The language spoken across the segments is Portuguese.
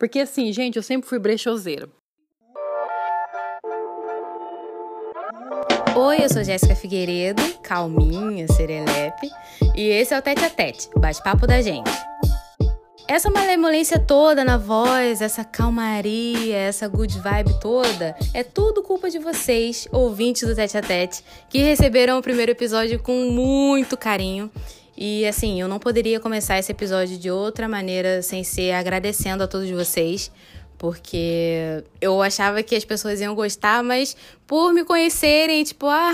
Porque assim, gente, eu sempre fui brechoseira. Oi, eu sou Jéssica Figueiredo, calminha, serelepe, e esse é o Tete a Tete, bate-papo da gente. Essa malemolência toda na voz, essa calmaria, essa good vibe toda, é tudo culpa de vocês, ouvintes do Tete a Tete, que receberam o primeiro episódio com muito carinho. E assim, eu não poderia começar esse episódio de outra maneira sem ser agradecendo a todos vocês, porque eu achava que as pessoas iam gostar, mas por me conhecerem, tipo, ah,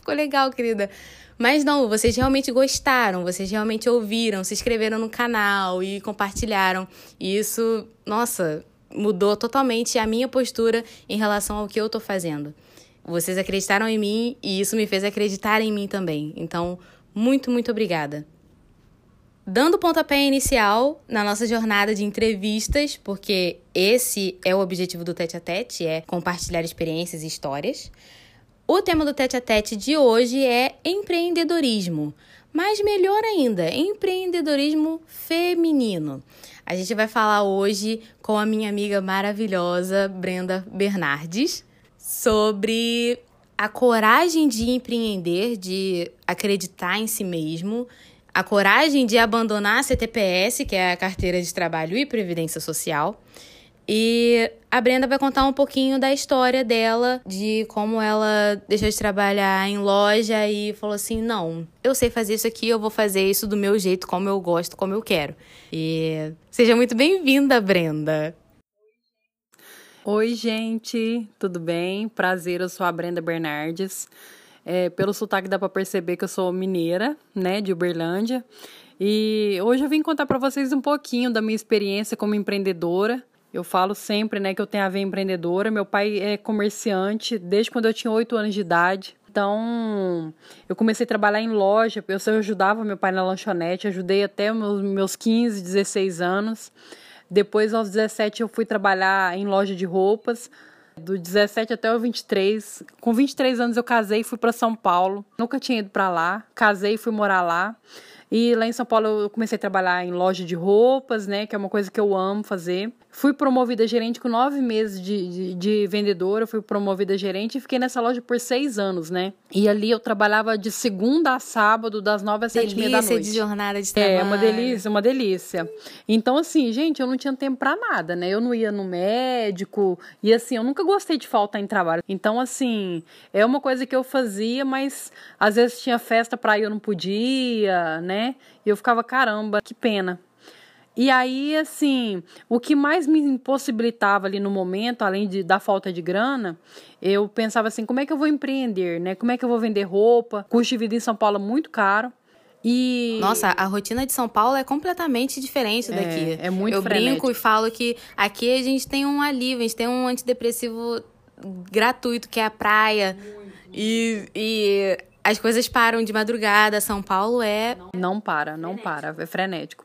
ficou legal, querida. Mas não, vocês realmente gostaram, vocês realmente ouviram, se inscreveram no canal e compartilharam. E isso, nossa, mudou totalmente a minha postura em relação ao que eu tô fazendo. Vocês acreditaram em mim e isso me fez acreditar em mim também. Então, muito, muito obrigada. Dando pontapé inicial na nossa jornada de entrevistas, porque esse é o objetivo do Tete a Tete, é compartilhar experiências e histórias. O tema do Tete a Tete de hoje é empreendedorismo, mas melhor ainda, empreendedorismo feminino. A gente vai falar hoje com a minha amiga maravilhosa Brenda Bernardes sobre a coragem de empreender, de acreditar em si mesmo, a coragem de abandonar a CTPS, que é a carteira de trabalho e previdência social, e a Brenda vai contar um pouquinho da história dela, de como ela deixou de trabalhar em loja e falou assim: não, eu sei fazer isso aqui, eu vou fazer isso do meu jeito, como eu gosto, como eu quero. E seja muito bem-vinda, Brenda. Oi, gente, tudo bem? Prazer, eu sou a Brenda Bernardes. É, pelo sotaque dá para perceber que eu sou mineira, né, de Uberlândia. E hoje eu vim contar para vocês um pouquinho da minha experiência como empreendedora. Eu falo sempre, né, que eu tenho a ver empreendedora. Meu pai é comerciante desde quando eu tinha 8 anos de idade. Então, eu comecei a trabalhar em loja. Eu ajudava meu pai na lanchonete, ajudei até meus, meus 15, 16 anos. Depois, aos 17, eu fui trabalhar em loja de roupas. Do 17 até o 23. Com 23 anos eu casei e fui para São Paulo. Nunca tinha ido para lá. Casei e fui morar lá. E lá em São Paulo eu comecei a trabalhar em loja de roupas, né? Que é uma coisa que eu amo fazer. Fui promovida gerente com nove meses de, de, de vendedora, fui promovida gerente e fiquei nessa loja por seis anos, né? E ali eu trabalhava de segunda a sábado, das nove às sete e meia da noite. de jornada de trabalho. É, uma delícia, uma delícia. Então, assim, gente, eu não tinha tempo para nada, né? Eu não ia no médico e, assim, eu nunca gostei de faltar em trabalho. Então, assim, é uma coisa que eu fazia, mas às vezes tinha festa pra ir, eu não podia, né? E eu ficava, caramba, que pena. E aí, assim, o que mais me impossibilitava ali no momento, além de, da falta de grana, eu pensava assim, como é que eu vou empreender, né? Como é que eu vou vender roupa? Custo de vida em São Paulo é muito caro. E... Nossa, a rotina de São Paulo é completamente diferente daqui. É, é muito Eu frenético. brinco e falo que aqui a gente tem um alívio, a gente tem um antidepressivo gratuito, que é a praia. E, e as coisas param de madrugada. São Paulo é. Não para, não para, é frenético.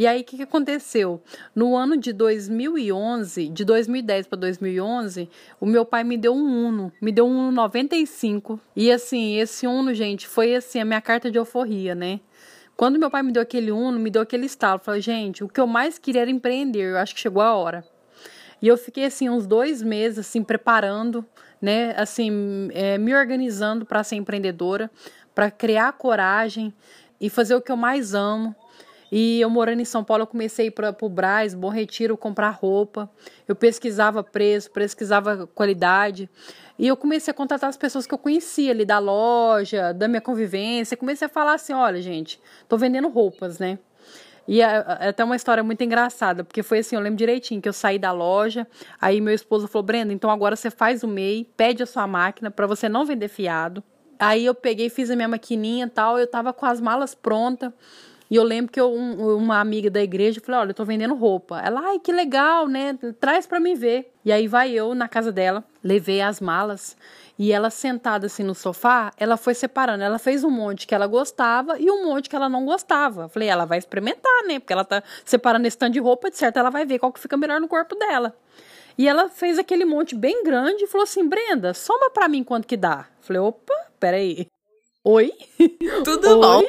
E aí, o que, que aconteceu? No ano de 2011, de 2010 para 2011, o meu pai me deu um Uno, me deu um Uno 95. E assim, esse Uno, gente, foi assim a minha carta de euforia, né? Quando meu pai me deu aquele Uno, me deu aquele estalo. Falei, gente, o que eu mais queria era empreender. Eu acho que chegou a hora. E eu fiquei assim uns dois meses assim preparando, né? Assim, é, me organizando para ser empreendedora, para criar coragem e fazer o que eu mais amo. E eu morando em São Paulo, eu comecei a ir para o Braz, Bom Retiro, comprar roupa. Eu pesquisava preço, pesquisava qualidade. E eu comecei a contratar as pessoas que eu conhecia ali da loja, da minha convivência. Comecei a falar assim: olha, gente, tô vendendo roupas, né? E é, é até uma história muito engraçada, porque foi assim, eu lembro direitinho que eu saí da loja, aí meu esposo falou: Brenda, então agora você faz o MEI, pede a sua máquina para você não vender fiado. Aí eu peguei, fiz a minha maquininha e tal, eu tava com as malas prontas. E eu lembro que eu, um, uma amiga da igreja falou: Olha, eu tô vendendo roupa. Ela, ai, que legal, né? Traz pra mim ver. E aí vai eu na casa dela, levei as malas. E ela sentada assim no sofá, ela foi separando. Ela fez um monte que ela gostava e um monte que ela não gostava. Falei, ela vai experimentar, né? Porque ela tá separando esse tanto de roupa, de certo ela vai ver qual que fica melhor no corpo dela. E ela fez aquele monte bem grande e falou assim: Brenda, soma pra mim quanto que dá. Falei, opa, peraí. Oi? Tudo Oi? bom?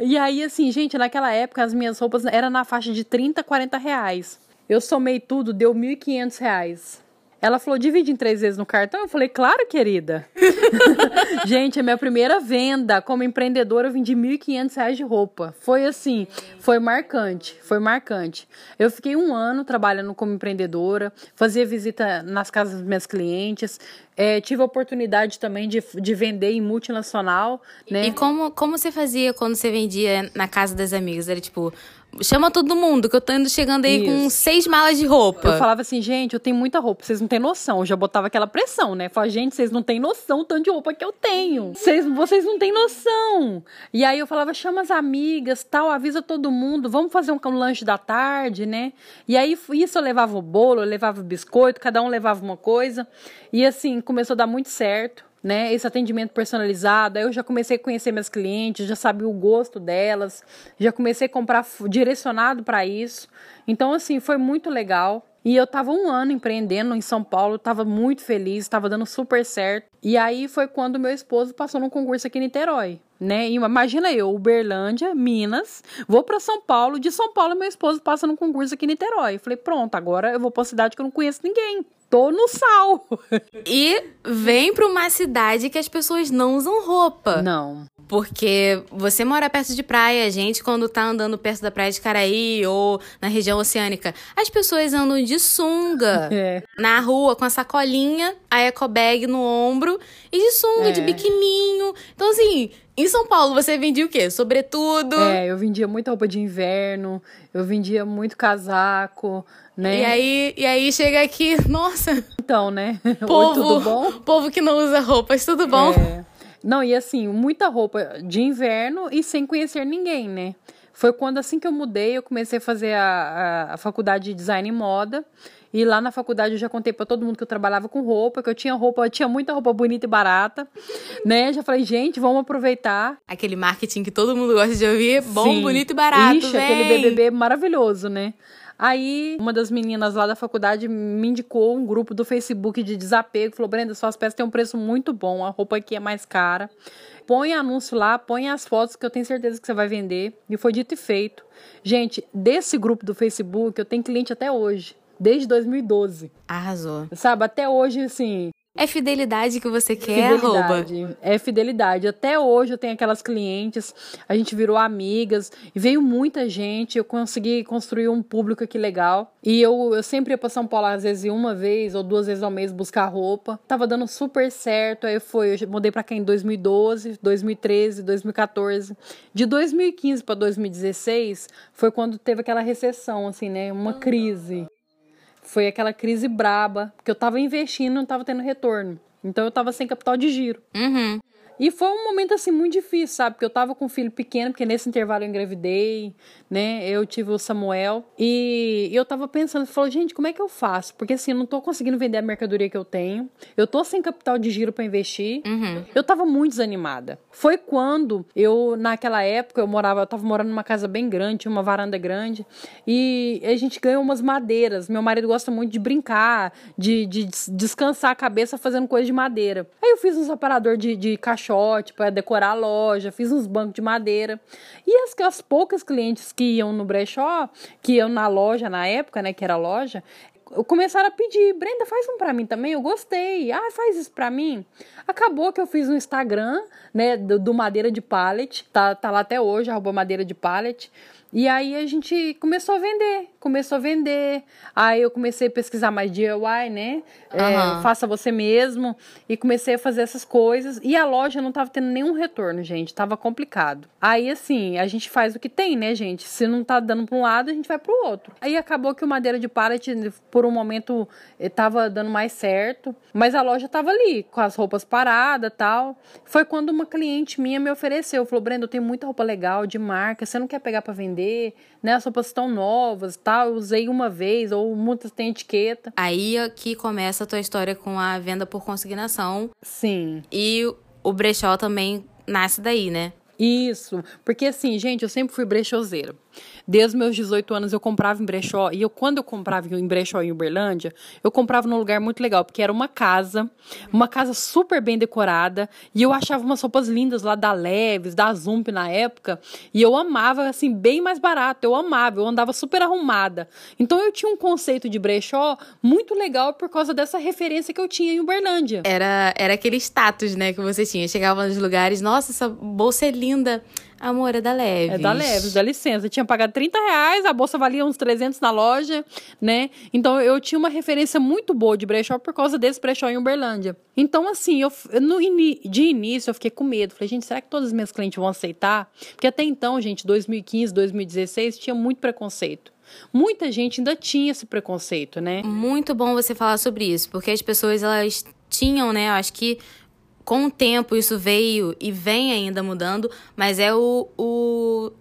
E aí, assim, gente, naquela época as minhas roupas eram na faixa de 30, 40 reais. Eu somei tudo, deu R$ 1.500. Ela falou, divide em três vezes no cartão. Eu falei, claro, querida. Gente, a minha primeira venda como empreendedora, eu vendi R$ 1.500 de roupa. Foi assim, foi marcante, foi marcante. Eu fiquei um ano trabalhando como empreendedora, fazia visita nas casas dos meus clientes, é, tive a oportunidade também de, de vender em multinacional, né? E como, como você fazia quando você vendia na casa das amigas? Era tipo, chama todo mundo, que eu tô indo chegando aí Isso. com seis malas de roupa. Eu falava assim, gente, eu tenho muita roupa, vocês não têm noção. Eu já botava aquela pressão, né? Falava, gente, vocês não têm noção do tanto de roupa que eu tenho. Vocês, vocês não têm noção. E aí eu falava, chama as amigas, tal, avisa todo mundo, vamos fazer um, um lanche da tarde, né? E aí isso eu levava o bolo, eu levava o biscoito, cada um levava uma coisa. E assim, começou a dar muito certo né? Esse atendimento personalizado. Aí eu já comecei a conhecer minhas clientes, já sabia o gosto delas, já comecei a comprar direcionado para isso. Então, assim, foi muito legal. E eu tava um ano empreendendo em São Paulo, tava muito feliz, tava dando super certo. E aí foi quando meu esposo passou num concurso aqui em Niterói, né? E imagina eu, Uberlândia, Minas, vou para São Paulo, de São Paulo meu esposo passa num concurso aqui em Niterói. Eu falei, pronto, agora eu vou pra uma cidade que eu não conheço ninguém tô no sal. E vem pra uma cidade que as pessoas não usam roupa. Não. Porque você mora perto de praia, a gente, quando tá andando perto da praia de Caraí ou na região oceânica, as pessoas andam de sunga é. na rua com a sacolinha, a ecobag no ombro e de sunga, é. de biquininho. Então, assim, em São Paulo, você vendia o quê? Sobretudo? É, eu vendia muita roupa de inverno, eu vendia muito casaco, né? E aí, e aí chega aqui, nossa. Então, né? Povo, Oi, tudo bom? Povo que não usa roupas, tudo bom? É. Não, e assim, muita roupa de inverno e sem conhecer ninguém, né? Foi quando, assim que eu mudei, eu comecei a fazer a, a, a faculdade de design e moda. E lá na faculdade eu já contei para todo mundo que eu trabalhava com roupa, que eu tinha roupa, eu tinha muita roupa bonita e barata, né? Já falei, gente, vamos aproveitar. Aquele marketing que todo mundo gosta de ouvir, bom, Sim. bonito e barato, Ixi, vem. aquele BBB maravilhoso, né? Aí, uma das meninas lá da faculdade me indicou um grupo do Facebook de desapego. Falou: Brenda, suas peças têm um preço muito bom, a roupa aqui é mais cara. Põe anúncio lá, põe as fotos que eu tenho certeza que você vai vender. E foi dito e feito. Gente, desse grupo do Facebook, eu tenho cliente até hoje. Desde 2012. Arrasou. Sabe, até hoje, assim, é fidelidade que você quer, fidelidade. arroba? É fidelidade. Até hoje eu tenho aquelas clientes, a gente virou amigas, e veio muita gente, eu consegui construir um público aqui legal. E eu, eu sempre ia pra São Paulo, às vezes, uma vez ou duas vezes ao mês buscar roupa. Tava dando super certo, aí foi, eu mudei pra cá em 2012, 2013, 2014. De 2015 para 2016 foi quando teve aquela recessão, assim, né? Uma crise. Foi aquela crise braba, porque eu tava investindo e não tava tendo retorno. Então eu tava sem capital de giro. Uhum. E foi um momento assim muito difícil, sabe? Porque eu tava com um filho pequeno, porque nesse intervalo eu engravidei, né? Eu tive o Samuel e eu tava pensando, falou, gente, como é que eu faço? Porque assim, eu não tô conseguindo vender a mercadoria que eu tenho. Eu tô sem capital de giro para investir. Uhum. Eu tava muito desanimada. Foi quando eu, naquela época, eu morava, eu tava morando numa casa bem grande, tinha uma varanda grande, e a gente ganhou umas madeiras. Meu marido gosta muito de brincar, de, de descansar a cabeça fazendo coisa de madeira. Aí eu fiz um separador de, de caixote para decorar a loja, fiz uns bancos de madeira. E as, as poucas clientes que iam no brechó, que iam na loja na época, né, que era loja, começaram a pedir, Brenda, faz um para mim também, eu gostei. Ah, faz isso para mim. Acabou que eu fiz um Instagram, né, do, do Madeira de Pallet, tá, tá lá até hoje, arroba Madeira de Pallet. E aí a gente começou a vender, começou a vender. Aí eu comecei a pesquisar mais DIY, né? Uhum. É, faça você mesmo. E comecei a fazer essas coisas. E a loja não tava tendo nenhum retorno, gente. Tava complicado. Aí, assim, a gente faz o que tem, né, gente? Se não tá dando pra um lado, a gente vai pro outro. Aí acabou que o madeira de pallet, por um momento, eh, tava dando mais certo. Mas a loja tava ali, com as roupas paradas tal. Foi quando uma cliente minha me ofereceu. Falou, Brenda, eu tenho muita roupa legal, de marca. Você não quer pegar para vender? Vender, né? As roupas estão novas, tal. Eu usei uma vez, ou muitas têm etiqueta. Aí que começa a tua história com a venda por consignação. Sim. E o brechó também nasce daí, né? Isso, porque assim, gente, eu sempre fui brechoseira. Desde meus 18 anos eu comprava em brechó. E eu, quando eu comprava em brechó em Uberlândia, eu comprava num lugar muito legal, porque era uma casa, uma casa super bem decorada. E eu achava umas roupas lindas lá da Leves, da Zump na época. E eu amava, assim, bem mais barato. Eu amava, eu andava super arrumada. Então eu tinha um conceito de brechó muito legal por causa dessa referência que eu tinha em Uberlândia. Era, era aquele status, né, que você tinha. Chegava nos lugares, nossa, essa bolsa é linda. Amor, é da Leves. É da Leves, dá licença. Eu tinha pagado 30 reais, a bolsa valia uns 300 na loja, né? Então eu tinha uma referência muito boa de brechó por causa desse brechó em Uberlândia. Então, assim, eu, no, de início eu fiquei com medo. Falei, gente, será que todos os meus clientes vão aceitar? Porque até então, gente, 2015, 2016, tinha muito preconceito. Muita gente ainda tinha esse preconceito, né? Muito bom você falar sobre isso, porque as pessoas elas tinham, né? Eu acho que com o tempo isso veio e vem ainda mudando, mas é o, o,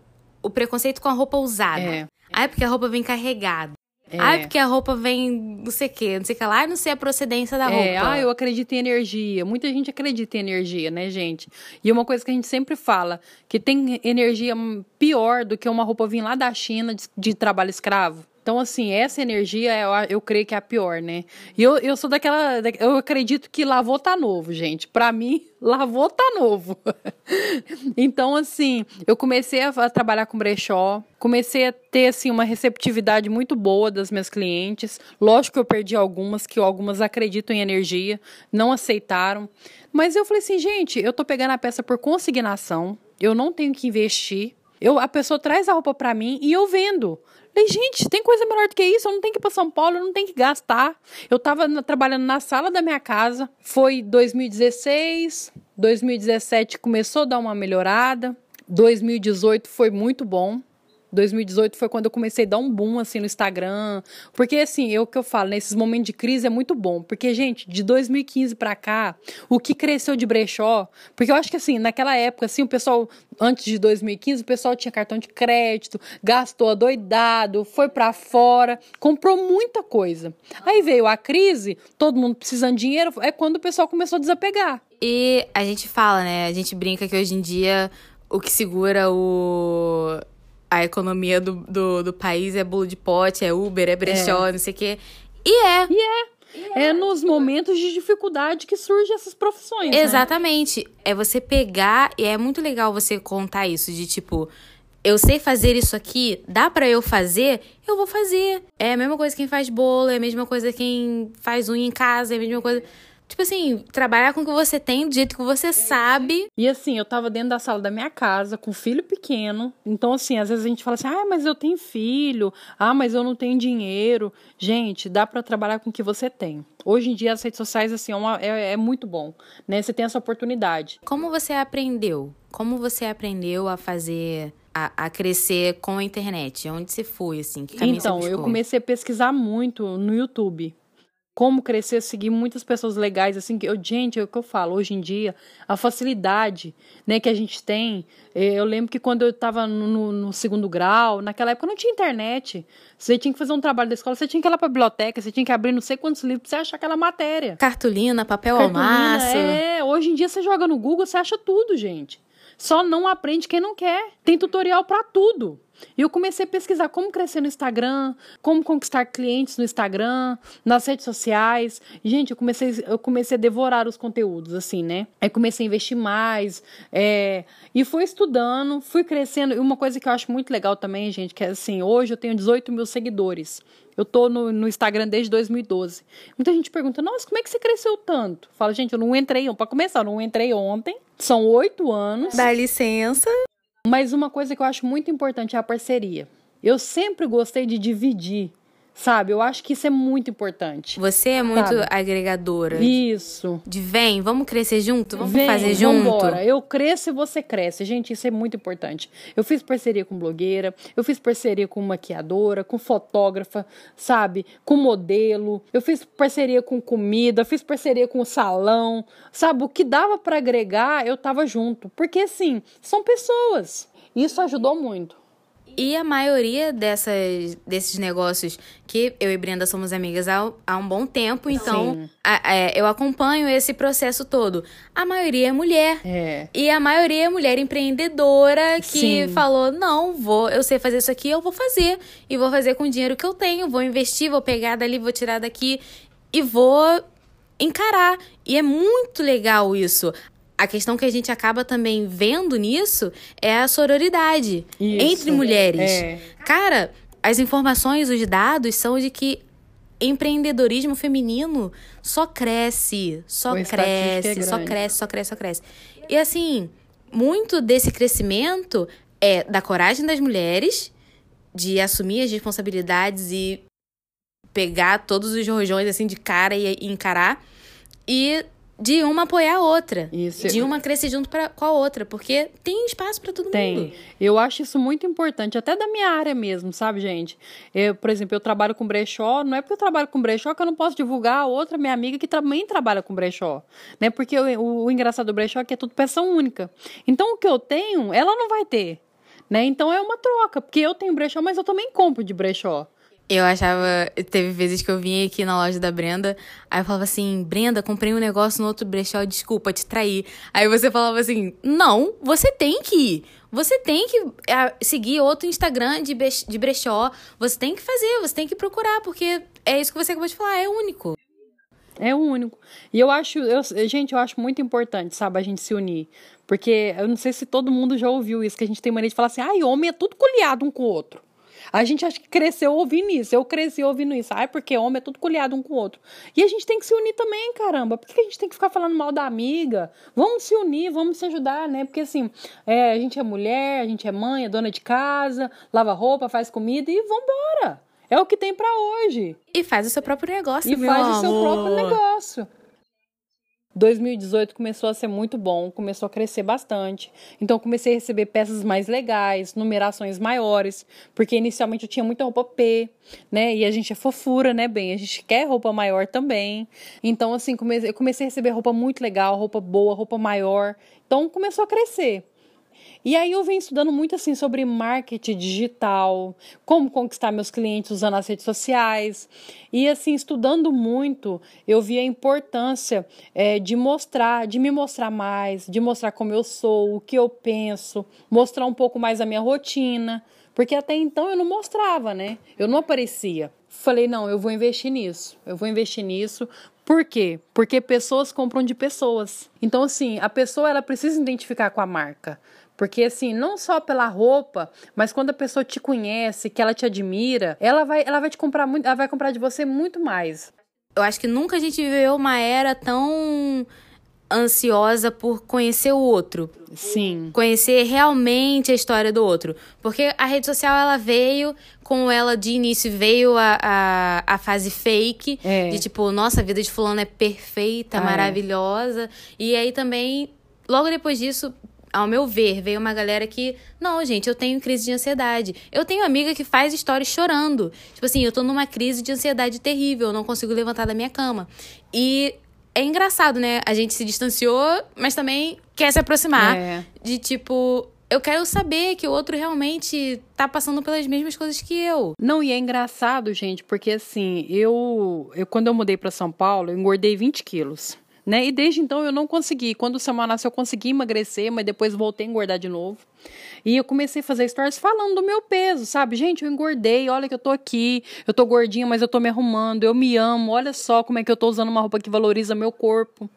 o preconceito com a roupa usada. É. Ah, é porque a roupa vem carregada. É. Ah, porque a roupa vem não sei o que, não sei o que lá, não sei a procedência da é. roupa. Ah, eu acredito em energia. Muita gente acredita em energia, né, gente? E uma coisa que a gente sempre fala, que tem energia pior do que uma roupa vir lá da China de, de trabalho escravo. Então, assim, essa energia eu, eu creio que é a pior, né? E eu, eu sou daquela. Eu acredito que lavou tá novo, gente. Para mim, lavou tá novo. então, assim, eu comecei a, a, trabalhar com brechó, comecei a ter, assim, uma receptividade muito boa das minhas clientes. Lógico que eu perdi algumas, que algumas acreditam em energia, não aceitaram. Mas eu falei assim, gente, eu tô pegando a peça por consignação, eu não tenho que investir. Eu, a pessoa traz a roupa para mim e eu vendo. Falei, gente, tem coisa melhor do que isso? Eu não tenho que ir para São Paulo, eu não tenho que gastar. Eu estava trabalhando na sala da minha casa. Foi 2016, 2017 começou a dar uma melhorada. 2018 foi muito bom. 2018 foi quando eu comecei a dar um boom assim no Instagram. Porque assim, eu que eu falo, nesses momentos de crise é muito bom, porque gente, de 2015 para cá, o que cresceu de brechó, porque eu acho que assim, naquela época assim, o pessoal antes de 2015, o pessoal tinha cartão de crédito, gastou adoidado, foi para fora, comprou muita coisa. Aí veio a crise, todo mundo precisando de dinheiro, é quando o pessoal começou a desapegar. E a gente fala, né? A gente brinca que hoje em dia o que segura o a economia do, do, do, país é bolo de pote, é Uber, é brechó, é. não sei o quê. E é. E é. É, é nos momentos de dificuldade que surgem essas profissões. Né? Exatamente. Né? É você pegar, e é muito legal você contar isso, de tipo, eu sei fazer isso aqui, dá para eu fazer, eu vou fazer. É a mesma coisa quem faz bolo, é a mesma coisa quem faz unha em casa, é a mesma coisa. Tipo assim, trabalhar com o que você tem, do jeito que você sabe. E assim, eu tava dentro da sala da minha casa, com filho pequeno. Então, assim, às vezes a gente fala assim: ah, mas eu tenho filho. Ah, mas eu não tenho dinheiro. Gente, dá para trabalhar com o que você tem. Hoje em dia, as redes sociais, assim, é, uma, é, é muito bom, né? Você tem essa oportunidade. Como você aprendeu? Como você aprendeu a fazer a, a, crescer com a internet? Onde você foi, assim? Que então, eu comecei a pesquisar muito no YouTube como crescer, seguir muitas pessoas legais, assim, que eu, gente, é o que eu falo, hoje em dia, a facilidade, né, que a gente tem, eh, eu lembro que quando eu estava no, no, segundo grau, naquela época não tinha internet, você tinha que fazer um trabalho da escola, você tinha que ir lá para a biblioteca, você tinha que abrir não sei quantos livros para você achar aquela matéria. Cartolina, papel Cartolina, ao maço. É, hoje em dia você joga no Google, você acha tudo, gente. Só não aprende quem não quer. Tem tutorial para tudo. E eu comecei a pesquisar como crescer no Instagram, como conquistar clientes no Instagram, nas redes sociais. Gente, eu comecei, eu comecei a devorar os conteúdos, assim, né? Aí comecei a investir mais. É, e fui estudando, fui crescendo. E uma coisa que eu acho muito legal também, gente, que é assim, hoje eu tenho 18 mil seguidores. Eu tô no, no, Instagram desde 2012. Muita gente pergunta, nossa, como é que você cresceu tanto? Fala, gente, eu não entrei, para começar, eu não entrei ontem. São oito anos. Dá licença. Mas uma coisa que eu acho muito importante é a parceria. Eu sempre gostei de dividir Sabe? Eu acho que isso é muito importante. Você é muito sabe? agregadora. Isso. De vem, vamos crescer junto? Vamos vem, fazer junto? Vambora. Eu cresço e você cresce. Gente, isso é muito importante. Eu fiz parceria com blogueira, eu fiz parceria com maquiadora, com fotógrafa, sabe? Com modelo. Eu fiz parceria com comida, fiz parceria com salão. Sabe? O que dava para agregar, eu tava junto. Porque, assim, são pessoas. Isso ajudou muito. E a maioria dessas, desses negócios que eu e Brenda somos amigas há, há um bom tempo, então a, a, é, eu acompanho esse processo todo. A maioria é mulher. É. E a maioria é mulher empreendedora que Sim. falou: não, vou, eu sei fazer isso aqui, eu vou fazer. E vou fazer com o dinheiro que eu tenho, vou investir, vou pegar dali, vou tirar daqui e vou encarar. E é muito legal isso. A questão que a gente acaba também vendo nisso é a sororidade Isso. entre mulheres. É. Cara, as informações, os dados são de que empreendedorismo feminino só cresce, só cresce, é só cresce, só cresce, só cresce. E assim, muito desse crescimento é da coragem das mulheres de assumir as responsabilidades e pegar todos os rojões assim de cara e, e encarar e de uma apoiar a outra. Isso. De uma crescer junto pra, com a outra, porque tem espaço pra todo mundo. Tem. Eu acho isso muito importante, até da minha área mesmo, sabe, gente? Eu, por exemplo, eu trabalho com brechó, não é porque eu trabalho com brechó que eu não posso divulgar a outra minha amiga que também trabalha com brechó, né? Porque o, o, o engraçado do brechó é que é tudo peça única. Então, o que eu tenho, ela não vai ter, né? Então, é uma troca, porque eu tenho brechó, mas eu também compro de brechó. Eu achava. Teve vezes que eu vinha aqui na loja da Brenda, aí eu falava assim: Brenda, comprei um negócio no outro brechó, desculpa te trair. Aí você falava assim: Não, você tem que ir. Você tem que é, seguir outro Instagram de, de brechó. Você tem que fazer, você tem que procurar, porque é isso que você acabou de falar, é único. É o único. E eu acho, eu, gente, eu acho muito importante, sabe, a gente se unir. Porque eu não sei se todo mundo já ouviu isso, que a gente tem mania de falar assim, ai, homem é tudo coliado um com o outro. A gente acha que cresceu ouvindo isso. Eu cresci ouvindo isso. Ai, porque homem é tudo coliado um com o outro. E a gente tem que se unir também, caramba. Por que a gente tem que ficar falando mal da amiga? Vamos se unir, vamos se ajudar, né? Porque assim, é, a gente é mulher, a gente é mãe, é dona de casa, lava roupa, faz comida e vambora. É o que tem pra hoje. E faz o seu próprio negócio, E faz o seu amor. próprio negócio. 2018 começou a ser muito bom, começou a crescer bastante. Então comecei a receber peças mais legais, numerações maiores, porque inicialmente eu tinha muita roupa P, né? E a gente é fofura, né, bem? A gente quer roupa maior também. Então assim, comecei, eu comecei a receber roupa muito legal, roupa boa, roupa maior. Então começou a crescer. E aí eu venho estudando muito assim sobre marketing digital, como conquistar meus clientes usando as redes sociais. E assim, estudando muito, eu vi a importância é, de mostrar, de me mostrar mais, de mostrar como eu sou, o que eu penso, mostrar um pouco mais a minha rotina. Porque até então eu não mostrava, né? Eu não aparecia. Falei, não, eu vou investir nisso. Eu vou investir nisso. Por quê? Porque pessoas compram de pessoas. Então, assim, a pessoa ela precisa identificar com a marca. Porque, assim, não só pela roupa, mas quando a pessoa te conhece, que ela te admira, ela vai, ela vai te comprar muito, ela vai comprar de você muito mais. Eu acho que nunca a gente viveu uma era tão ansiosa por conhecer o outro. Sim. Conhecer realmente a história do outro. Porque a rede social, ela veio, com ela de início veio a, a, a fase fake. É. De tipo, nossa, a vida de fulano é perfeita, Ah, é. maravilhosa. E aí também, logo depois disso, ao meu ver, veio uma galera que, não, gente, eu tenho crise de ansiedade. Eu tenho amiga que faz stories chorando. Tipo assim, eu tô numa crise de ansiedade terrível, eu não consigo levantar da minha cama. E é engraçado, né? A gente se distanciou, mas também quer se aproximar. É. De tipo, eu quero saber que o outro realmente tá passando pelas mesmas coisas que eu. Não, e é engraçado, gente, porque assim, eu, eu quando eu mudei para São Paulo, eu engordei 20 quilos. Né? E desde então eu não consegui. Quando o Samuel nasceu, eu consegui emagrecer, mas depois voltei a engordar de novo. E eu comecei a fazer stories falando do meu peso, sabe? Gente, eu engordei, olha que eu tô aqui, eu tô gordinha, mas eu tô me arrumando, eu me amo, olha só como é que eu tô usando uma roupa que valoriza meu corpo.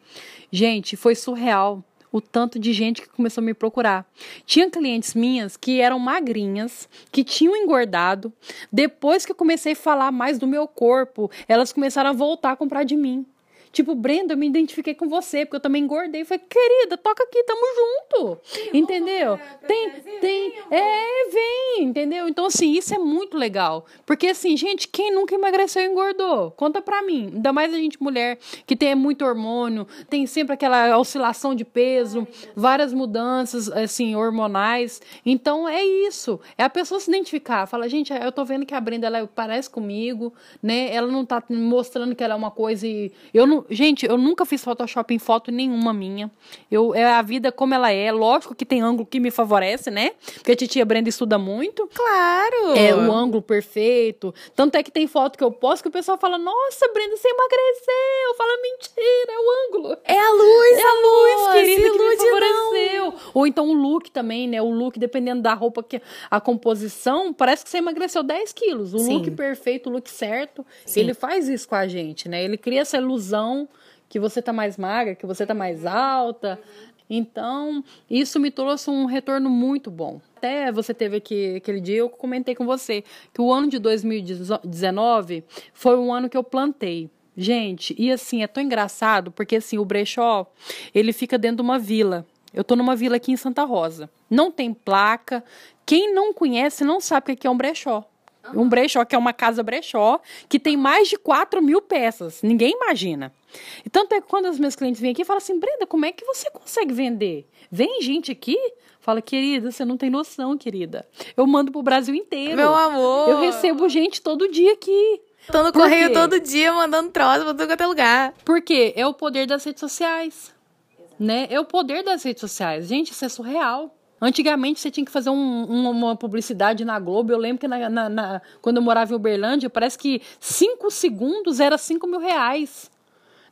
Gente, foi surreal o tanto de gente que começou a me procurar. Tinha clientes minhas que eram magrinhas, que tinham engordado. Depois que eu comecei a falar mais do meu corpo, elas começaram a voltar a comprar de mim. Tipo, Brenda, eu me identifiquei com você, porque eu também engordei. Falei, querida, toca aqui, tamo junto. entendeu? Tem, tem. É, vem, entendeu? Então, assim, isso é muito legal. Porque, assim, gente, quem nunca emagreceu e engordou? Conta pra mim. Ainda mais a gente, mulher, que tem muito hormônio, tem sempre aquela oscilação de peso, várias mudanças, assim, hormonais. Então, é isso. É a pessoa se identificar. Fala, gente, eu tô vendo que a Brenda, ela parece comigo, né? Ela não tá mostrando que ela é uma coisa e eu não não, gente, eu nunca fiz Photoshop em foto nenhuma minha. Eu, é a vida como ela é. Lógico que tem ângulo que me favorece, né? Porque a titia Brenda estuda muito. Claro! É o ângulo perfeito. Tanto é que tem foto que eu posto que o pessoal fala: Nossa, Brenda, você emagreceu. Fala, mentira, é o ângulo. É a luz, É a luz, amor, querida, que me favoreceu. Ou então o look também, né? O look, dependendo da roupa, que a composição, parece que você emagreceu 10 quilos. O Sim. look perfeito, o look certo, Sim. ele faz isso com a gente, né? Ele cria essa ilusão que você tá mais magra, que você tá mais alta. Então, isso me trouxe um retorno muito bom. Até você teve aqui aquele dia, eu comentei com você que o ano de 2019 foi um ano que eu plantei. Gente, e assim, é tão engraçado, porque assim, o brechó, ele fica dentro de uma vila. Eu tô numa vila aqui em Santa Rosa. Não tem placa. Quem não conhece não sabe o que é um brechó. Um brechó que é uma casa brechó que tem mais de 4 mil peças. Ninguém imagina. E tanto é que quando os meus clientes vêm aqui, falam assim, Brenda, como é que você consegue vender? Vem gente aqui, fala, querida, você não tem noção, querida. Eu mando pro Brasil inteiro. Meu amor! Eu recebo gente todo dia aqui. Tô no Por correio quê? todo dia, mandando troço pra quanto é lugar. Porque é o poder das redes sociais. Né? É o poder das redes sociais. Gente, isso é surreal. Antigamente você tinha que fazer um- um- uma publicidade na Globo. Eu lembro que na- na- na- quando eu morava em Uberlândia, parece que cinco segundos era cinco mil reais.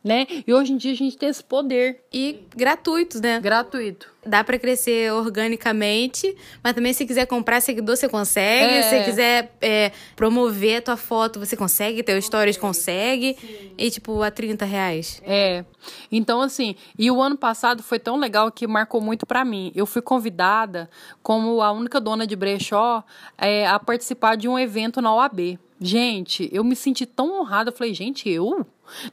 Né? E hoje em dia a gente tem esse poder E gratuitos, né? gratuito. Dá pra crescer organicamente, mas também se quiser comprar seguidor, você consegue. É. Se quiser é, promover a tua foto, você consegue. Teu stories consegue. E, tipo, a 30 reais. É. Então, assim, e o ano passado foi tão legal que marcou muito pra mim. Eu fui convidada, como a única dona de brechó, é, a participar de um evento na OAB. Gente, eu me senti tão honrada. Eu falei, gente, eu?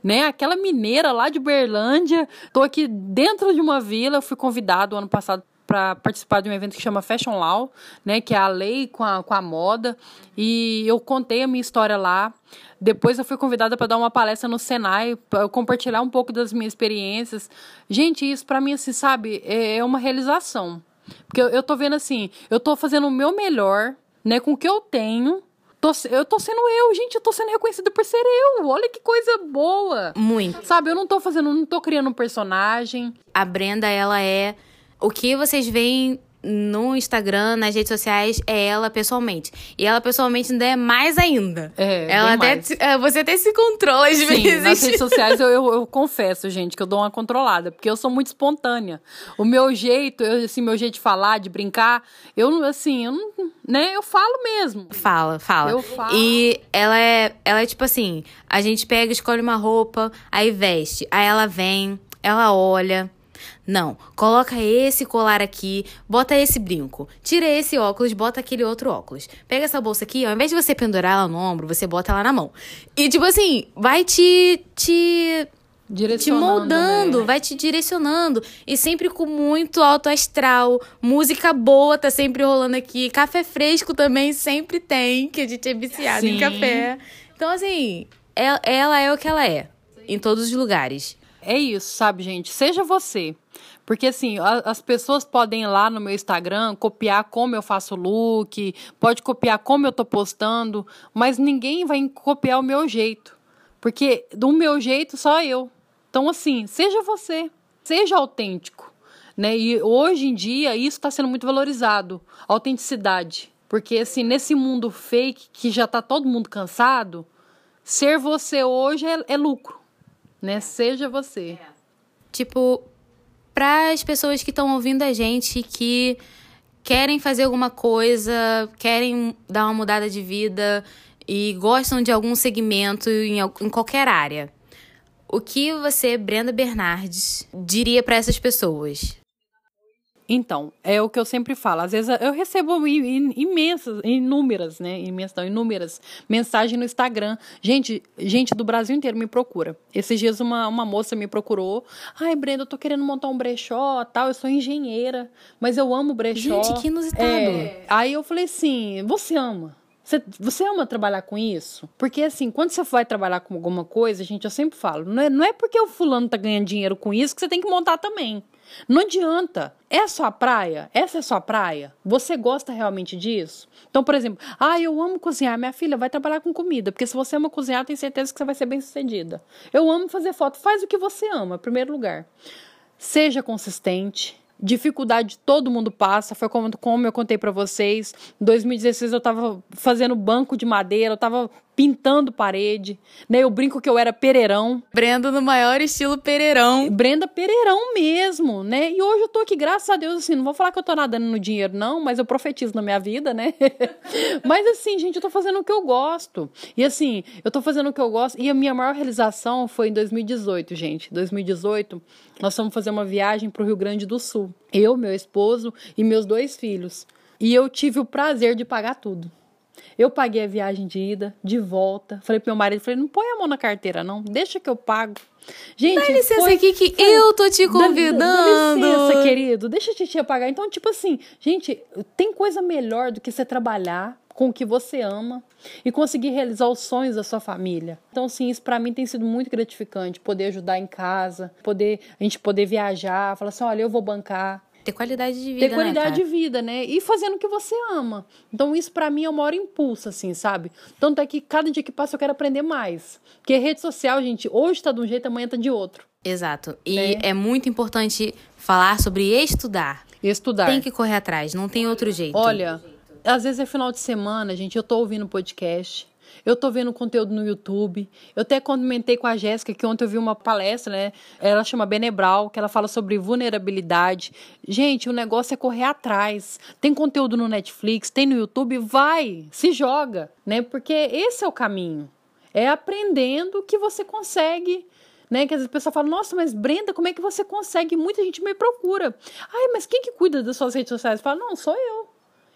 Né? Aquela mineira lá de Berlândia, tô aqui dentro de uma vila. Eu fui convidada o ano passado para participar de um evento que chama Fashion Law, né, que é a lei com a, com a moda, e eu contei a minha história lá. Depois eu fui convidada para dar uma palestra no Senai, para compartilhar um pouco das minhas experiências. Gente, isso para mim assim, sabe, é é uma realização. Porque eu, eu tô vendo assim, eu tô fazendo o meu melhor, né, com o que eu tenho. Tô, eu tô sendo eu, gente, eu tô sendo reconhecida por ser eu. Olha que coisa boa. Muito. Sabe, eu não tô fazendo, não tô criando um personagem. A Brenda, ela é. O que vocês veem no Instagram, nas redes sociais, é ela pessoalmente. E ela pessoalmente ainda é mais ainda. É, ela até. mais. é, Você até se controla às Sim, nas vezes. redes sociais eu, eu, eu confesso, gente, que eu dou uma controlada, porque eu sou muito espontânea. O meu jeito, eu, assim, meu jeito de falar, de brincar, eu não, assim, eu não, né, eu falo mesmo. Fala, fala. Eu falo. E ela é, ela é tipo assim: a gente pega, escolhe uma roupa, aí veste. Aí ela vem, ela olha. Não, coloca esse colar aqui, bota esse brinco, tira esse óculos, bota aquele outro óculos. Pega essa bolsa aqui, ao invés de você pendurar ela no ombro, você bota ela na mão. E tipo assim, vai te te te moldando, né? vai te direcionando. E sempre com muito alto astral. Música boa tá sempre rolando aqui. Café fresco também sempre tem, que a gente é viciado em Sim. café. Então, assim, ela, ela é o que ela é. Em todos os lugares. É isso, sabe, gente? Seja você. Porque, assim, as pessoas podem ir lá no meu Instagram, copiar como eu faço look, pode copiar como eu tô postando, mas ninguém vai copiar o meu jeito. Porque do meu jeito, só eu. Então, assim, seja você. Seja autêntico. Né? E hoje em dia, isso está sendo muito valorizado. Autenticidade. Porque, assim, nesse mundo fake, que já tá todo mundo cansado, ser você hoje é, é lucro. Né? Seja você. Tipo, para as pessoas que estão ouvindo a gente que querem fazer alguma coisa, querem dar uma mudada de vida e gostam de algum segmento em, em qualquer área. O que você, Brenda Bernardes, diria para essas pessoas? Então, é o que eu sempre falo. Às vezes eu recebo imensas, inúmeras, né? Imensas, não, inúmeras mensagens no Instagram. Gente, gente do Brasil inteiro me procura. Esses dias uma, uma moça me procurou. Ai, Brenda, eu tô querendo montar um brechó, tal. Eu sou engenheira, mas eu amo brechó. Gente, que inusitado. É. Aí eu falei assim: você ama? Você, você ama trabalhar com isso? Porque, assim, quando você vai trabalhar com alguma coisa, gente, eu sempre falo, não é, não é porque o fulano tá ganhando dinheiro com isso que você tem que montar também. Não adianta. É sua praia? Essa é sua praia? Você gosta realmente disso? Então, por exemplo, ah, eu amo cozinhar. Minha filha vai trabalhar com comida, porque se você ama cozinhar, tem certeza que você vai ser bem sucedida. Eu amo fazer foto. Faz o que você ama, em primeiro lugar. Seja consistente. Dificuldade todo mundo passa, foi como, como eu contei para vocês. Em 2016 eu tava fazendo banco de madeira, eu tava pintando parede, né? Eu brinco que eu era pereirão. Brenda no maior estilo pereirão. Brenda pereirão mesmo, né? E hoje eu tô aqui, graças a Deus, assim, não vou falar que eu tô nadando no dinheiro, não, mas eu profetizo na minha vida, né? mas assim, gente, eu tô fazendo o que eu gosto. E assim, eu tô fazendo o que eu gosto. E a minha maior realização foi em 2018, gente. 2018, nós fomos fazer uma viagem pro Rio Grande do Sul. Eu, meu esposo e meus dois filhos. E eu tive o prazer de pagar tudo. Eu paguei a viagem de ida, de volta. Falei pro meu marido, falei, não põe a mão na carteira, não. Deixa que eu pago. Gente, dá licença foi, aqui que foi, eu tô te convidando. Dá, dá licença, querido. Deixa a titia pagar. Então, tipo assim, gente, tem coisa melhor do que você trabalhar com o que você ama e conseguir realizar os sonhos da sua família. Então, sim, isso para mim tem sido muito gratificante, poder ajudar em casa, poder a gente poder viajar, falar assim, olha, eu vou bancar, ter qualidade de vida, Ter qualidade né, de vida, né? E fazendo o que você ama. Então, isso para mim é o maior impulso, assim, sabe? Tanto é que cada dia que passa eu quero aprender mais. Porque rede social, gente, hoje tá de um jeito, amanhã tá de outro. Exato. E é, é muito importante falar sobre estudar. Estudar. Tem que correr atrás, não tem outro jeito. Olha, às vezes é final de semana, gente, eu tô ouvindo podcast eu tô vendo conteúdo no YouTube. Eu até comentei com a Jéssica que ontem eu vi uma palestra, né? Ela chama Benebral, que ela fala sobre vulnerabilidade. Gente, o negócio é correr atrás. Tem conteúdo no Netflix, tem no YouTube, vai, se joga, né? Porque esse é o caminho. É aprendendo que você consegue né? Que às vezes a pessoa fala, nossa, mas Brenda, como é que você consegue? Muita gente me procura. Ai, mas quem que cuida das suas redes sociais? Fala, não, sou eu.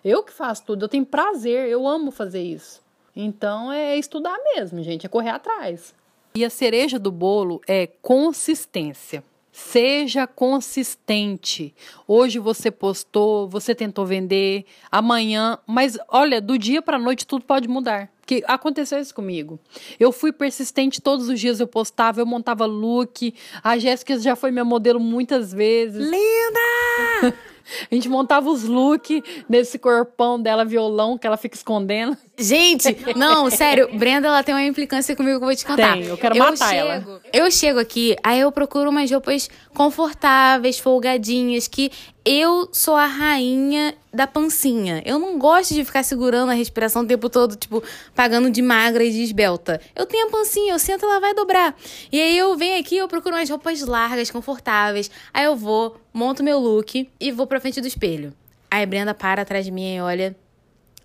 Eu que faço tudo, eu tenho prazer, eu amo fazer isso. Então é estudar mesmo, gente, é correr atrás. E a cereja do bolo é consistência. Seja consistente. Hoje você postou, você tentou vender, amanhã, mas olha, do dia para noite tudo pode mudar. Que aconteceu isso comigo. Eu fui persistente todos os dias, eu postava, eu montava look. A Jéssica já foi minha modelo muitas vezes. Linda! A gente montava os looks nesse corpão dela, violão, que ela fica escondendo. Gente, não, sério, Brenda, ela tem uma implicância comigo que eu vou te contar. Tem, eu quero eu matar chego, ela. Eu chego aqui, aí eu procuro umas roupas confortáveis, folgadinhas, que eu sou a rainha da pancinha. Eu não gosto de ficar segurando a respiração o tempo todo, tipo, pagando de magra e de esbelta. Eu tenho a pancinha, eu sento, ela vai dobrar. E aí eu venho aqui, eu procuro umas roupas largas, confortáveis. Aí eu vou, monto meu look e vou pra frente do espelho. Aí a Brenda para atrás de mim e olha.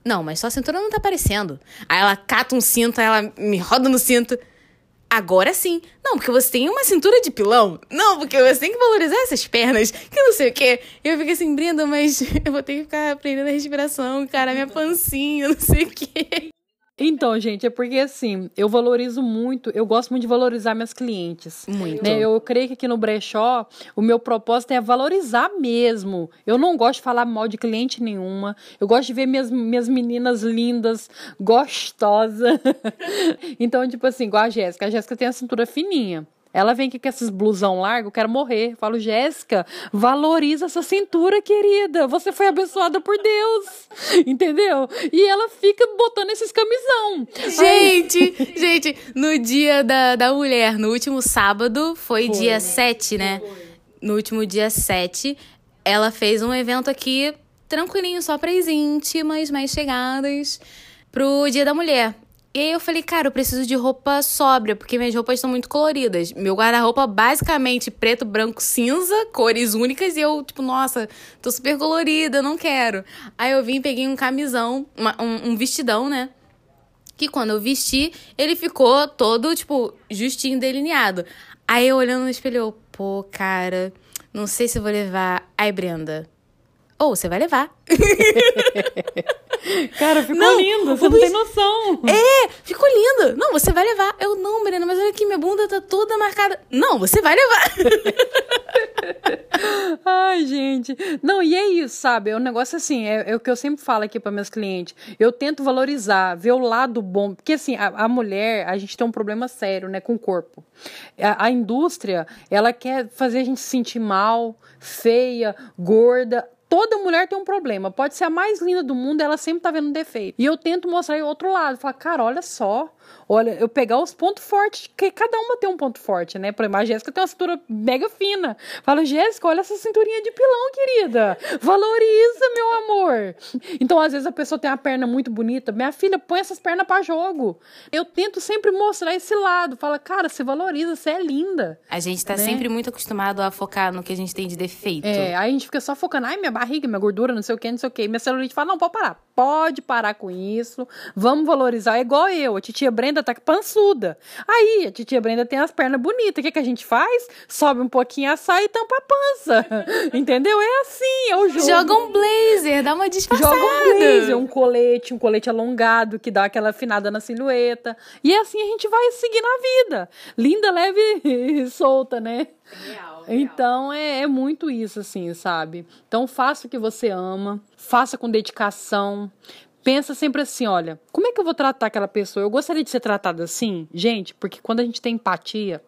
Não, mas sua cintura não tá aparecendo. Aí ela cata um cinto, aí ela me roda no cinto. Agora sim. Não, porque você tem uma cintura de pilão. Não, porque você tem que valorizar essas pernas. Que não sei o quê. Eu fiquei assim, Brenda, mas eu vou ter que ficar aprendendo a respiração, cara, minha pancinha, não sei o quê. Então, gente, é porque assim, eu valorizo muito, eu gosto muito de valorizar meus clientes. Muito. Né? Eu creio que aqui no brechó, o meu propósito é valorizar mesmo. Eu não gosto de falar mal de cliente nenhuma. Eu gosto de ver minhas, minhas meninas lindas, gostosas. então, tipo assim, igual a Jéssica. A Jéssica tem a cintura fininha. Ela vem aqui com esses blusão largo, eu quero morrer. Eu falo, Jéssica, valoriza essa cintura, querida. Você foi abençoada por Deus. Entendeu? E ela fica botando esses camisão. Gente, Aí... gente, no dia da, da mulher, no último sábado, foi, foi. dia 7, né? No último dia 7, ela fez um evento aqui tranquilinho, só para as íntimas, mais chegadas, pro Dia da Mulher. E aí eu falei, cara, eu preciso de roupa sóbria, porque minhas roupas estão muito coloridas. Meu guarda-roupa basicamente preto, branco, cinza, cores únicas, e eu, tipo, nossa, tô super colorida, não quero. Aí eu vim peguei um camisão, uma, um, um vestidão, né? Que quando eu vesti, ele ficou todo, tipo, justinho delineado. Aí eu olhando no espelho, eu, pô, cara, não sei se eu vou levar. Aí, Brenda, ou oh, você vai levar. Cara, ficou não, lindo, você não tem noção. É, ficou lindo. Não, você vai levar. Eu, não, Brena, mas olha aqui, minha bunda tá toda marcada. Não, você vai levar. Ai, gente. Não, e é isso, sabe? É um negócio assim, é, é o que eu sempre falo aqui para meus clientes. Eu tento valorizar, ver o lado bom. Porque, assim, a, a mulher, a gente tem um problema sério, né, com o corpo. A, a indústria, ela quer fazer a gente se sentir mal, feia, gorda toda mulher tem um problema. Pode ser a mais linda do mundo, ela sempre tá vendo defeito. E eu tento mostrar o outro lado. Falar, cara, olha só. Olha, eu pegar os pontos fortes, que cada uma tem um ponto forte, né? Por exemplo, a Jéssica tem uma cintura mega fina. Fala, Jéssica, olha essa cinturinha de pilão, querida. Valoriza, meu amor. Então, às vezes, a pessoa tem uma perna muito bonita. Minha filha, põe essas pernas para jogo. Eu tento sempre mostrar esse lado. Fala, cara, você valoriza, você é linda. A gente tá né? sempre muito acostumado a focar no que a gente tem de defeito. É, aí a gente fica só focando, ai, minha barriga, minha gordura, não sei o que, não sei o que. Minha celulite fala, não, pode parar. Pode parar com isso. Vamos valorizar. É igual eu. A titia Brenda tá pançuda. Aí, a titia Brenda tem as pernas bonitas. O que, que a gente faz? Sobe um pouquinho a saia e tampa a pança. Entendeu? É assim, é o jogo. Joga um blazer, dá uma disfarçada. Joga um blazer, um colete, um colete alongado que dá aquela afinada na silhueta. E assim a gente vai seguir na vida. Linda, leve e solta, né? Real, real. Então é, é muito isso, assim, sabe? Então faça o que você ama, faça com dedicação, pensa sempre assim, olha, como é que eu vou tratar aquela pessoa? Eu gostaria de ser tratada assim? Gente, porque quando a gente tem empatia,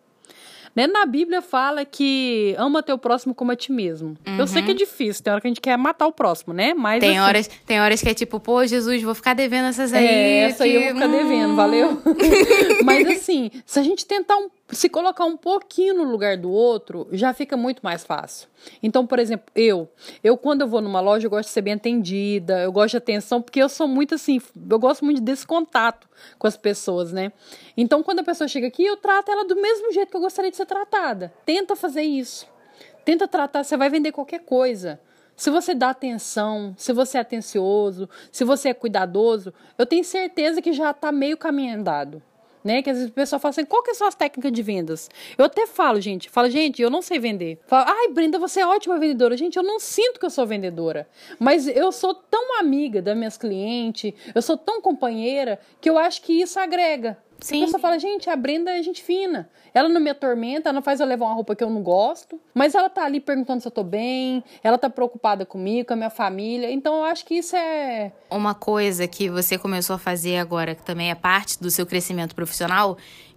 né? Na Bíblia fala que ama teu próximo como a ti mesmo. Uhum. Eu sei que é uhum. difícil, tem hora que a gente quer matar o próximo, né? Mas tem assim, horas, tem horas que é tipo, pô, Jesus, vou ficar devendo essas aí. É, essa que... aí eu vou ficar devendo, hum. valeu? Mas assim, se a gente tentar um se colocar um pouquinho no lugar do outro, já fica muito mais fácil. Então, por exemplo, eu, eu quando eu vou numa loja, eu gosto de ser bem atendida, eu gosto de atenção, porque eu sou muito assim, eu gosto muito desse contato com as pessoas, né? Então, quando a pessoa chega aqui, eu trato ela do mesmo jeito que eu gostaria de ser tratada. Tenta fazer isso. Tenta tratar, você vai vender qualquer coisa. Se você dá atenção, se você é atencioso, se você é cuidadoso, eu tenho certeza que já está meio caminho andado né? Que às vezes o pessoal fala assim, qual que são as técnicas de vendas? Eu até falo, gente, falo, gente, eu não sei vender. Falo, ai, Brenda, você é ótima vendedora. Gente, eu não sinto que eu sou vendedora, mas eu sou tão amiga das minhas clientes, eu sou tão companheira, que eu acho que isso agrega. Sim. A pessoa fala, gente, a Brenda é gente fina. Ela não me atormenta, ela não faz eu levar uma roupa que eu não gosto, mas ela tá ali perguntando se eu tô bem, ela tá preocupada comigo, com a minha família. Então eu acho que isso é. Uma coisa que você começou a fazer agora, que também é parte do seu crescimento profissional,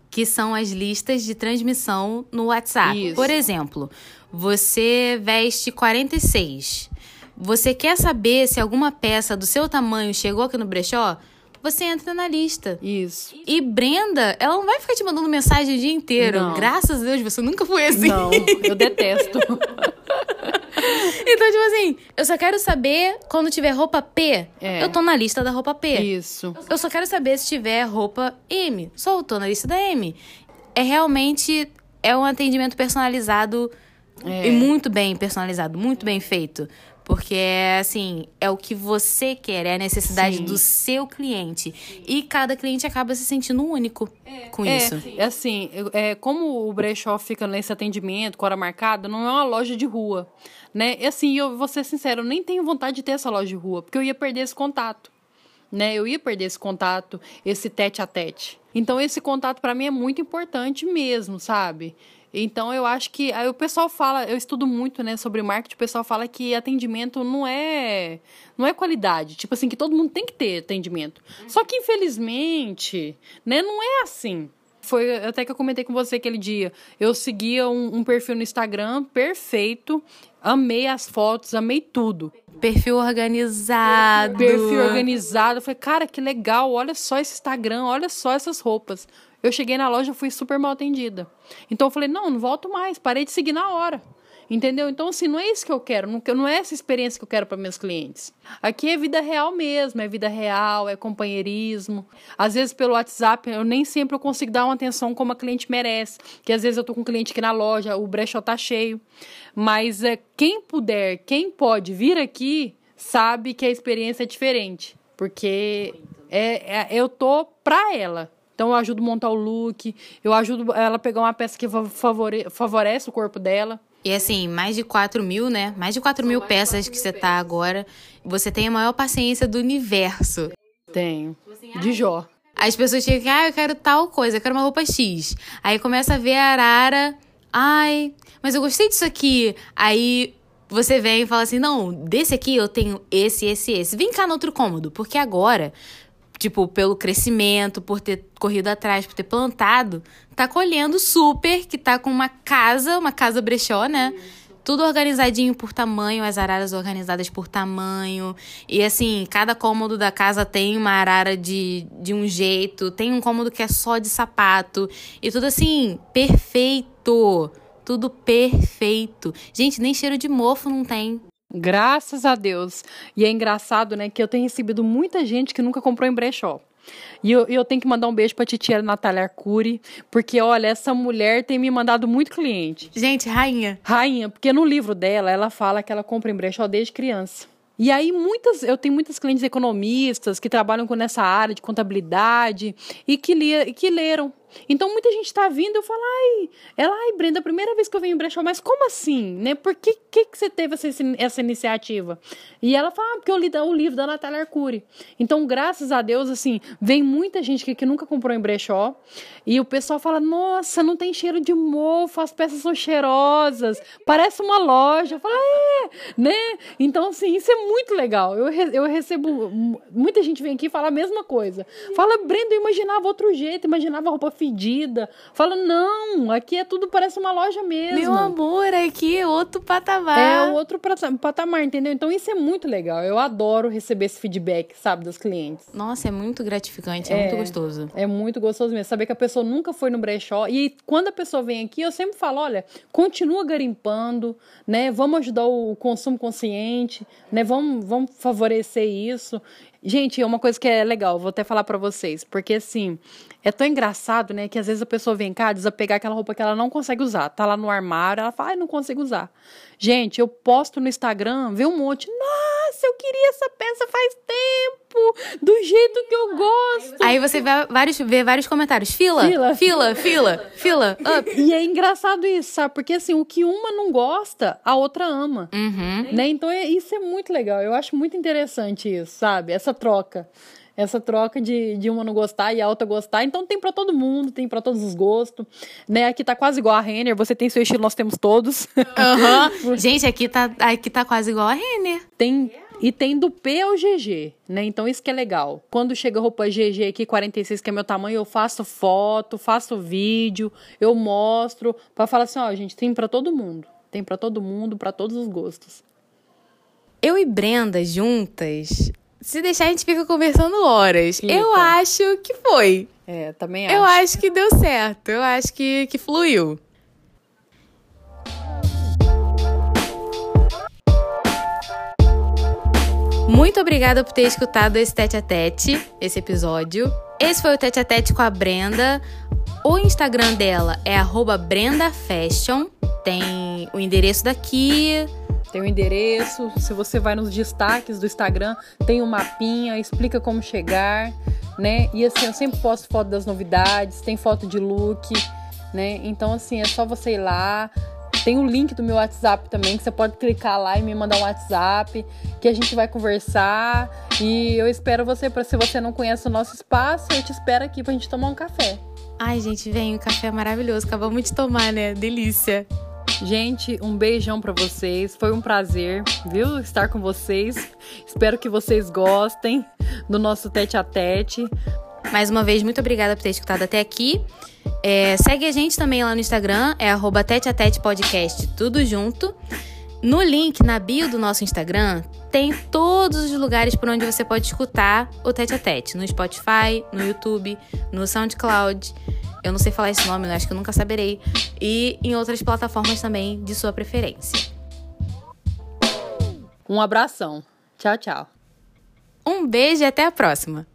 que são as listas de transmissão no WhatsApp. Isso. Por exemplo, você veste 46. Você quer saber se alguma peça do seu tamanho chegou aqui no brechó? Você entra na lista. Isso. E Brenda, ela não vai ficar te mandando mensagem o dia inteiro. Não. Graças a Deus, você nunca foi assim. Não, eu detesto. então, tipo assim, eu só quero saber quando tiver roupa P, é. eu tô na lista da roupa P. Isso. Eu só quero saber se tiver roupa M, só eu tô na lista da M. É realmente é um atendimento personalizado é. e muito bem personalizado, muito bem feito. Porque é assim, é o que você quer, é a necessidade Sim. do seu cliente. E cada cliente acaba se sentindo único é. com é, isso. É assim, é, como o brechó fica nesse atendimento com hora marcada, não é uma loja de rua. Né? E assim, eu vou ser sincero, eu nem tenho vontade de ter essa loja de rua, porque eu ia perder esse contato. Né? Eu ia perder esse contato, esse tete a tete. Então, esse contato para mim é muito importante mesmo, sabe? Então eu acho que aí o pessoal fala, eu estudo muito, né, sobre marketing, o pessoal fala que atendimento não é não é qualidade, tipo assim que todo mundo tem que ter atendimento. Só que infelizmente, né, não é assim. Foi até que eu comentei com você aquele dia. Eu seguia um, um perfil no Instagram perfeito, amei as fotos, amei tudo. Perfil organizado. Perfil organizado. Eu falei, cara, que legal, olha só esse Instagram, olha só essas roupas. Eu cheguei na loja, fui super mal atendida. Então eu falei, não, não volto mais, parei de seguir na hora. Entendeu? Então, assim, não é isso que eu quero, não, é essa experiência que eu quero para meus clientes. Aqui é vida real mesmo, é vida real, é companheirismo. Às vezes, pelo WhatsApp, eu nem sempre eu consigo dar uma atenção como a cliente merece. Que às vezes eu tô com um cliente aqui na loja, o brechó tá cheio. Mas é, quem puder, quem pode vir aqui, sabe que a experiência é diferente. Porque é, é eu tô pra ela. Então eu ajudo a montar o look, eu ajudo ela a pegar uma peça que favore, favorece o corpo dela. E assim, mais de 4 mil, né? Mais de 4 mil peças que você tá agora. Você tem a maior paciência do universo. Tenho. De Jó. As pessoas chegam, ah, eu quero tal coisa, eu quero uma roupa X. Aí começa a ver a arara. Ai, mas eu gostei disso aqui. Aí você vem e fala assim: não, desse aqui eu tenho esse, esse, esse. Vem cá no outro cômodo, porque agora, tipo, pelo crescimento, por ter corrido atrás, por ter plantado, tá colhendo super, que tá com uma casa, uma casa brechó, né? Tudo organizadinho por tamanho, as araras organizadas por tamanho. E assim, cada cômodo da casa tem uma arara de, de um jeito, tem um cômodo que é só de sapato. E tudo assim, perfeito. Tudo perfeito. Gente, nem cheiro de mofo não tem. Graças a Deus. E é engraçado, né, que eu tenho recebido muita gente que nunca comprou em brechó. E eu, eu tenho que mandar um beijo pra titia Natália Arcuri, porque, olha, essa mulher tem me mandado muito cliente. Gente, rainha. Rainha, porque no livro dela, ela fala que ela compra em brechó desde criança. E aí, muitas, eu tenho muitas clientes economistas que trabalham com nessa área de contabilidade e que, li, que leram então muita gente está vindo, eu falo, ai, ela, ai, Brenda, primeira vez que eu venho em brechó, mas como assim, né? Por que, que, que você teve essa, essa iniciativa? E ela fala, ah, porque eu li o livro da Natália Arcuri. Então, graças a Deus, assim, vem muita gente que, que nunca comprou em brechó, e o pessoal fala, nossa, não tem cheiro de mofo, as peças são cheirosas, parece uma loja. Eu falo, é, né? Então, assim, isso é muito legal. Eu, eu recebo, muita gente vem aqui e fala a mesma coisa. Fala, Brenda, eu imaginava outro jeito, imaginava roupa fedida. Fala, não, aqui é tudo, parece uma loja mesmo. Meu amor, aqui é outro patamar. É outro patamar, entendeu? Então isso é muito legal. Eu adoro receber esse feedback, sabe, dos clientes. Nossa, é muito gratificante, é, é muito gostoso. É muito gostoso mesmo. Saber que a pessoa nunca foi no brechó. E quando a pessoa vem aqui, eu sempre falo, olha, continua garimpando, né? Vamos ajudar o consumo consciente, né? Vamos, vamos favorecer isso. Gente, é uma coisa que é legal, vou até falar para vocês, porque assim, é tão engraçado, né, que às vezes a pessoa vem cá desapegar aquela roupa que ela não consegue usar, tá lá no armário, ela fala, ai, não consigo usar. Gente, eu posto no Instagram, vê um monte, nossa, eu queria essa peça faz tempo, do jeito que eu gosto. Aí você vê vários, vê vários comentários, fila, fila, fila, fila, fila, up. E é engraçado isso, sabe, porque assim, o que uma não gosta, a outra ama, uhum. né, então é, isso é muito legal, eu acho muito interessante isso, sabe, essa troca essa troca de, de uma não gostar e a outra gostar. Então tem para todo mundo, tem para todos os gostos, né? Aqui tá quase igual a Renner, você tem seu estilo, nós temos todos. Uhum. Gente, aqui tá, aqui tá quase igual a Renner. Tem e tem do P ao GG, né? Então isso que é legal. Quando chega roupa GG aqui 46, que é meu tamanho, eu faço foto, faço vídeo, eu mostro para falar assim, ó, gente, tem para todo mundo. Tem para todo mundo, para todos os gostos. Eu e Brenda juntas, se deixar, a gente fica conversando horas. Fica. Eu acho que foi. É, também acho. Eu acho que deu certo. Eu acho que, que fluiu. Muito obrigada por ter escutado esse tete a tete, esse episódio. Esse foi o tete a tete com a Brenda. O Instagram dela é @brendafashion. Tem o endereço daqui, tem o endereço. Se você vai nos destaques do Instagram, tem um mapinha, explica como chegar, né? E assim, eu sempre posto foto das novidades, tem foto de look, né? Então, assim, é só você ir lá. Tem o link do meu WhatsApp também, que você pode clicar lá e me mandar um WhatsApp, que a gente vai conversar. E eu espero você, para se você não conhece o nosso espaço, eu te espero aqui pra gente tomar um café. Ai, gente, vem, o café é maravilhoso. Acabamos de tomar, né? Delícia. Gente, um beijão para vocês. Foi um prazer, viu, estar com vocês. Espero que vocês gostem do nosso tete a tete. Mais uma vez, muito obrigada por ter escutado até aqui. É, segue a gente também lá no Instagram, é arroba tete a tete podcast, tudo junto. No link, na bio do nosso Instagram, tem todos os lugares por onde você pode escutar o Tete a Tete. No Spotify, no YouTube, no SoundCloud. Eu não sei falar esse nome, eu acho que eu nunca saberei. E em outras plataformas também de sua preferência. Um abração. Tchau, tchau. Um beijo e até a próxima.